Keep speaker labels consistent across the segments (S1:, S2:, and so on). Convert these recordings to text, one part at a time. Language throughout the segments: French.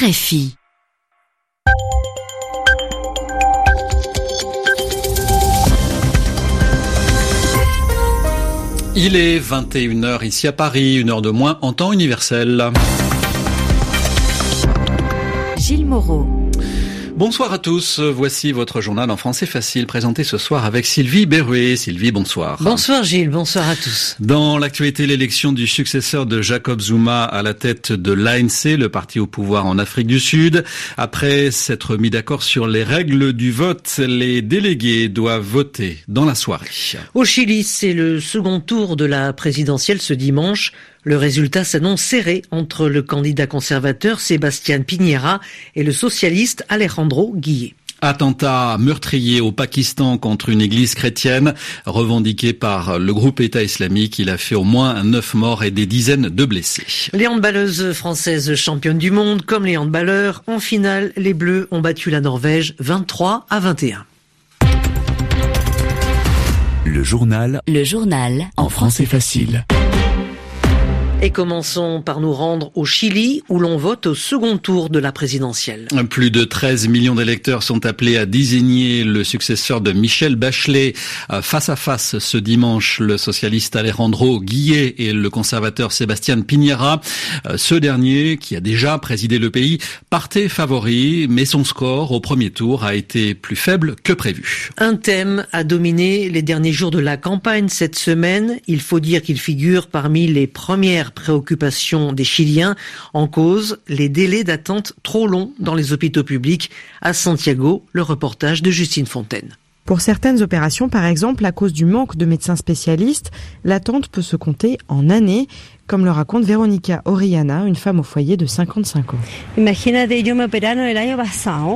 S1: RFI.
S2: Il est 21h ici à Paris, une heure de moins en temps universel.
S1: Gilles Moreau.
S2: Bonsoir à tous, voici votre journal en français facile présenté ce soir avec Sylvie Berruet. Sylvie, bonsoir.
S3: Bonsoir Gilles, bonsoir à tous.
S2: Dans l'actualité, l'élection du successeur de Jacob Zuma à la tête de l'ANC, le parti au pouvoir en Afrique du Sud. Après s'être mis d'accord sur les règles du vote, les délégués doivent voter dans la soirée.
S3: Au Chili, c'est le second tour de la présidentielle ce dimanche. Le résultat s'annonce serré entre le candidat conservateur Sébastien Piñera et le socialiste Alejandro Guillet.
S2: Attentat meurtrier au Pakistan contre une église chrétienne revendiqué par le groupe État islamique. Il a fait au moins neuf morts et des dizaines de blessés.
S3: Les handballeuses françaises championnes du monde, comme les handballeurs, en finale, les Bleus ont battu la Norvège 23 à 21.
S4: Le journal.
S1: Le journal.
S4: En français facile.
S3: Et commençons par nous rendre au Chili où l'on vote au second tour de la présidentielle.
S2: Plus de 13 millions d'électeurs sont appelés à désigner le successeur de Michel Bachelet face à face ce dimanche. Le socialiste Alejandro Guillet et le conservateur Sébastien Piñera. Ce dernier, qui a déjà présidé le pays, partait favori, mais son score au premier tour a été plus faible que prévu.
S3: Un thème a dominé les derniers jours de la campagne cette semaine. Il faut dire qu'il figure parmi les premières préoccupation des Chiliens en cause les délais d'attente trop longs dans les hôpitaux publics. À Santiago, le reportage de Justine Fontaine.
S5: Pour certaines opérations, par exemple, à cause du manque de médecins spécialistes, l'attente peut se compter en années, comme le raconte Veronica Oriana, une femme au foyer de 55 ans.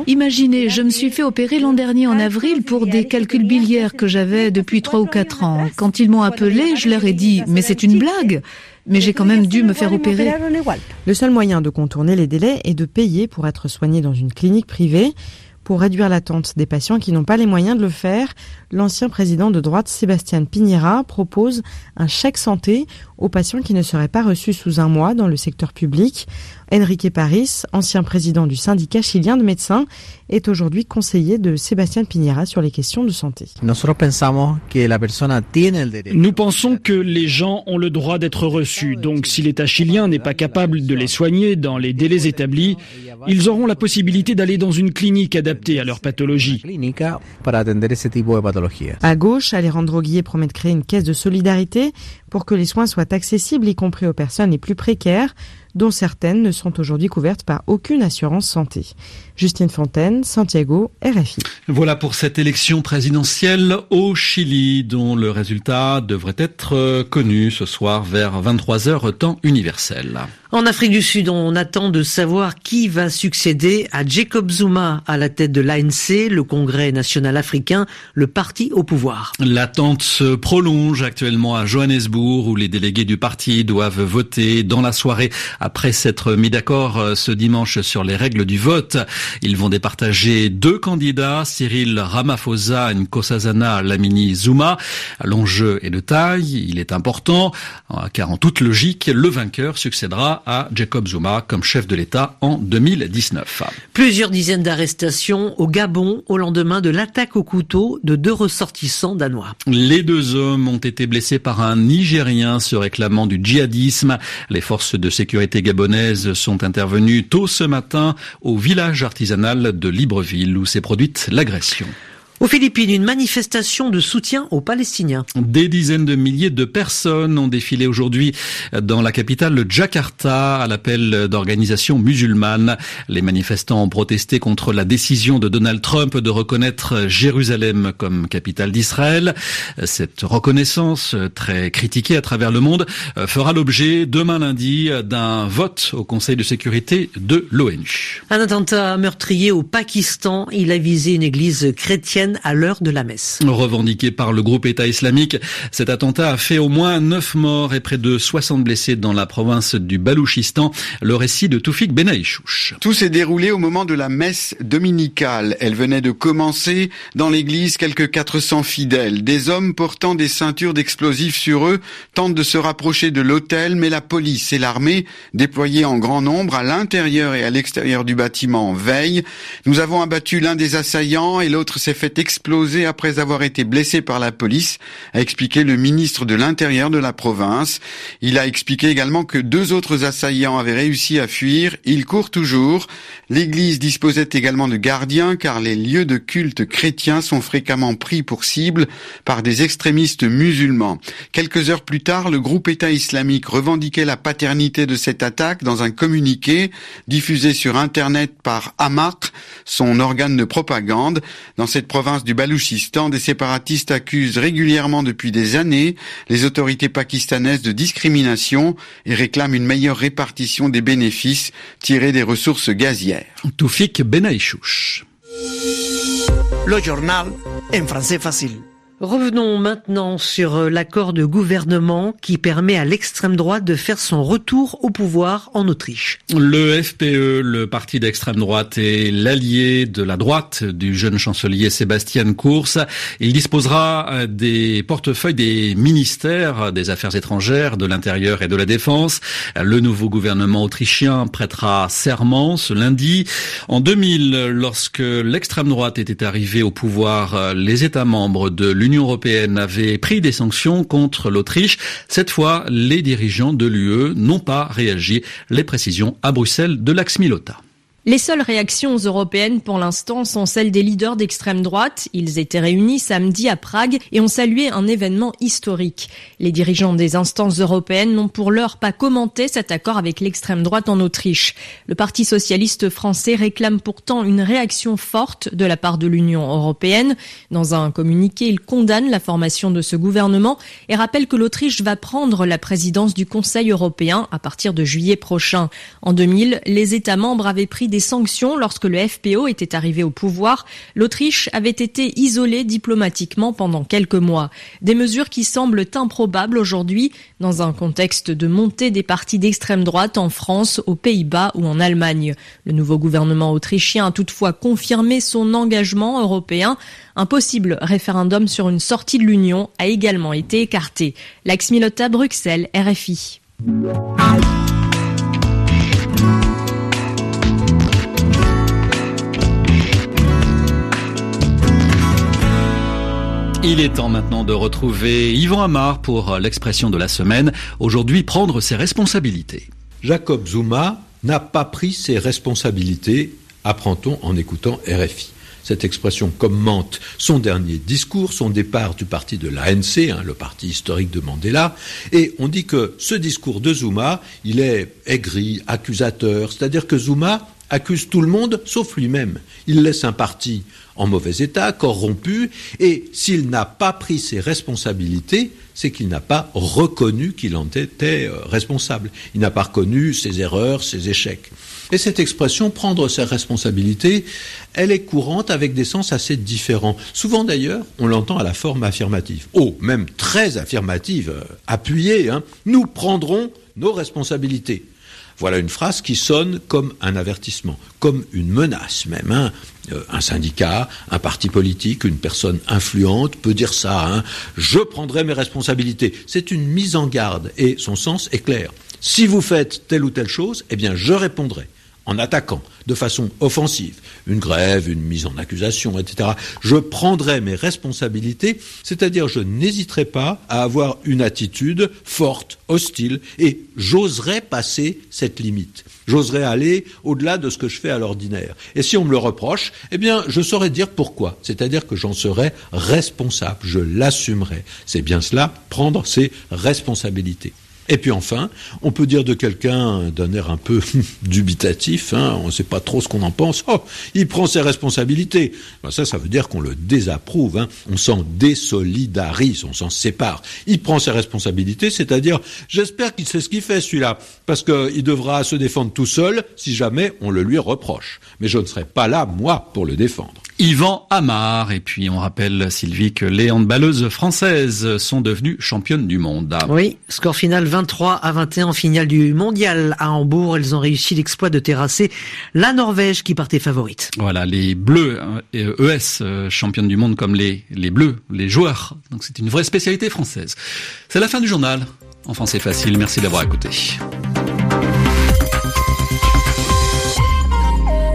S6: Imaginez, je me suis fait opérer l'an dernier en avril pour des calculs biliaires que j'avais depuis 3 ou 4 ans. Quand ils m'ont appelé, je leur ai dit, mais c'est une blague mais j'ai quand même dû me faire opérer.
S5: Le seul moyen de contourner les délais est de payer pour être soigné dans une clinique privée. Pour réduire l'attente des patients qui n'ont pas les moyens de le faire, l'ancien président de droite Sébastien Piñera propose un chèque santé aux patients qui ne seraient pas reçus sous un mois dans le secteur public. Enrique Paris, ancien président du syndicat chilien de médecins, est aujourd'hui conseiller de Sébastien Piñera sur les questions de santé.
S7: Nous
S8: pensons que les gens ont le droit d'être reçus, donc si l'État chilien n'est pas capable de les soigner dans les délais établis, ils auront la possibilité d'aller dans une clinique adaptée à leur pathologie.
S5: À gauche, Alejandro Guillet promet de créer une caisse de solidarité pour que les soins soient accessibles, y compris aux personnes les plus précaires, dont certaines ne sont aujourd'hui couvertes par aucune assurance santé. Justine Fontaine, Santiago, RFI.
S2: Voilà pour cette élection présidentielle au Chili, dont le résultat devrait être connu ce soir vers 23h temps universel.
S3: En Afrique du Sud, on attend de savoir qui va succéder à Jacob Zuma à la tête de l'ANC, le Congrès national africain, le parti au pouvoir.
S2: L'attente se prolonge actuellement à Johannesburg, où les délégués du parti doivent voter dans la soirée après s'être mis d'accord ce dimanche sur les règles du vote. Ils vont départager deux candidats, Cyril Ramaphosa et Nkosazana Lamini Zuma. L'enjeu est de taille, il est important, car en toute logique, le vainqueur succédera à Jacob Zuma comme chef de l'État en 2019.
S3: Plusieurs dizaines d'arrestations au Gabon au lendemain de l'attaque au couteau de deux ressortissants danois.
S2: Les deux hommes ont été blessés par un Nigérien se réclamant du djihadisme. Les forces de sécurité gabonaises sont intervenues tôt ce matin au village artisanal de Libreville où s'est produite l'agression.
S3: Aux Philippines, une manifestation de soutien aux Palestiniens.
S2: Des dizaines de milliers de personnes ont défilé aujourd'hui dans la capitale Jakarta à l'appel d'organisations musulmanes. Les manifestants ont protesté contre la décision de Donald Trump de reconnaître Jérusalem comme capitale d'Israël. Cette reconnaissance, très critiquée à travers le monde, fera l'objet demain lundi d'un vote au Conseil de sécurité de l'ONU.
S3: Un attentat meurtrier au Pakistan. Il a visé une église chrétienne semaine à l'heure de la messe.
S2: Revendiqué par le groupe État islamique, cet attentat a fait au moins 9 morts et près de 60 blessés dans la province du Balouchistan. Le récit de Toufik Benaïchouch.
S7: Tout s'est déroulé au moment de la messe dominicale. Elle venait de commencer. Dans l'église, quelques 400 fidèles. Des hommes portant des ceintures d'explosifs sur eux tentent de se rapprocher de l'autel, mais la police et l'armée, déployées en grand nombre à l'intérieur et à l'extérieur du bâtiment, veillent. Nous avons abattu l'un des assaillants et l'autre s'est fait exploser après avoir été blessé par la police, a expliqué le ministre de l'Intérieur de la province. Il a expliqué également que deux autres assaillants avaient réussi à fuir. Ils courent toujours. L'église disposait également de gardiens car les lieux de culte chrétiens sont fréquemment pris pour cible par des extrémistes musulmans. Quelques heures plus tard, le groupe État islamique revendiquait la paternité de cette attaque dans un communiqué diffusé sur Internet par Amaq, son organe de propagande. Dans cette du Balouchistan, des séparatistes accusent régulièrement depuis des années les autorités pakistanaises de discrimination et réclament une meilleure répartition des bénéfices tirés des ressources gazières.
S2: Toufik Benaïchouch.
S9: Le journal en français facile.
S3: Revenons maintenant sur euh, l'accord de gouvernement qui permet à l'extrême droite de faire son retour au pouvoir en Autriche.
S2: Le FPE, le parti d'extrême droite, est l'allié de la droite du jeune chancelier Sébastien Kurz. Il disposera euh, des portefeuilles des ministères des Affaires étrangères, de l'Intérieur et de la Défense. Le nouveau gouvernement autrichien prêtera serment ce lundi. En 2000, lorsque l'extrême droite était arrivée au pouvoir, euh, les États membres de l'Union l'Union européenne avait pris des sanctions contre l'Autriche. Cette fois, les dirigeants de l'UE n'ont pas réagi. Les précisions à Bruxelles de Lax Milota.
S10: Les seules réactions européennes pour l'instant sont celles des leaders d'extrême droite. Ils étaient réunis samedi à Prague et ont salué un événement historique. Les dirigeants des instances européennes n'ont pour l'heure pas commenté cet accord avec l'extrême droite en Autriche. Le Parti socialiste français réclame pourtant une réaction forte de la part de l'Union européenne. Dans un communiqué, il condamne la formation de ce gouvernement et rappelle que l'Autriche va prendre la présidence du Conseil européen à partir de juillet prochain. En 2000, les États membres avaient pris des sanctions lorsque le FPO était arrivé au pouvoir, l'Autriche avait été isolée diplomatiquement pendant quelques mois. Des mesures qui semblent improbables aujourd'hui dans un contexte de montée des partis d'extrême droite en France, aux Pays-Bas ou en Allemagne. Le nouveau gouvernement autrichien a toutefois confirmé son engagement européen. Un possible référendum sur une sortie de l'Union a également été écarté. Lax Milota, Bruxelles, RFI.
S2: Il est temps maintenant de retrouver Yvan Amar pour l'expression de la semaine. Aujourd'hui, prendre ses responsabilités.
S11: Jacob Zuma n'a pas pris ses responsabilités, apprend-on en écoutant RFI. Cette expression commente son dernier discours, son départ du parti de l'ANC, hein, le parti historique de Mandela, et on dit que ce discours de Zuma, il est aigri, accusateur, c'est-à-dire que Zuma accuse tout le monde sauf lui-même. Il laisse un parti en mauvais état, corrompu, et s'il n'a pas pris ses responsabilités, c'est qu'il n'a pas reconnu qu'il en était euh, responsable. Il n'a pas reconnu ses erreurs, ses échecs. Et cette expression, prendre ses responsabilités, elle est courante avec des sens assez différents. Souvent d'ailleurs, on l'entend à la forme affirmative. Oh, même très affirmative, euh, appuyée. Hein. Nous prendrons nos responsabilités. Voilà une phrase qui sonne comme un avertissement, comme une menace même. Hein. Euh, un syndicat, un parti politique, une personne influente peut dire ça. Hein. Je prendrai mes responsabilités. C'est une mise en garde et son sens est clair. Si vous faites telle ou telle chose, eh bien je répondrai en attaquant de façon offensive, une grève, une mise en accusation, etc., je prendrai mes responsabilités, c'est-à-dire je n'hésiterai pas à avoir une attitude forte, hostile, et j'oserai passer cette limite. J'oserai aller au-delà de ce que je fais à l'ordinaire. Et si on me le reproche, eh bien, je saurais dire pourquoi. C'est-à-dire que j'en serai responsable, je l'assumerai. C'est bien cela, prendre ses responsabilités. Et puis enfin, on peut dire de quelqu'un d'un air un peu dubitatif, hein, on ne sait pas trop ce qu'on en pense, oh, il prend ses responsabilités. Ben ça, ça veut dire qu'on le désapprouve, hein. on s'en désolidarise, on s'en sépare. Il prend ses responsabilités, c'est-à-dire, j'espère qu'il sait ce qu'il fait celui-là, parce qu'il devra se défendre tout seul si jamais on le lui reproche. Mais je ne serai pas là, moi, pour le défendre.
S2: Yvan Amar. Et puis on rappelle, Sylvie, que les handballeuses françaises sont devenues championnes du monde.
S3: Oui, score final 23 à 21 en finale du mondial à Hambourg. Elles ont réussi l'exploit de terrasser la Norvège qui partait favorite.
S2: Voilà, les Bleus, ES, euh, e euh, championnes du monde comme les, les Bleus, les joueurs. Donc c'est une vraie spécialité française. C'est la fin du journal. En français facile, merci d'avoir écouté.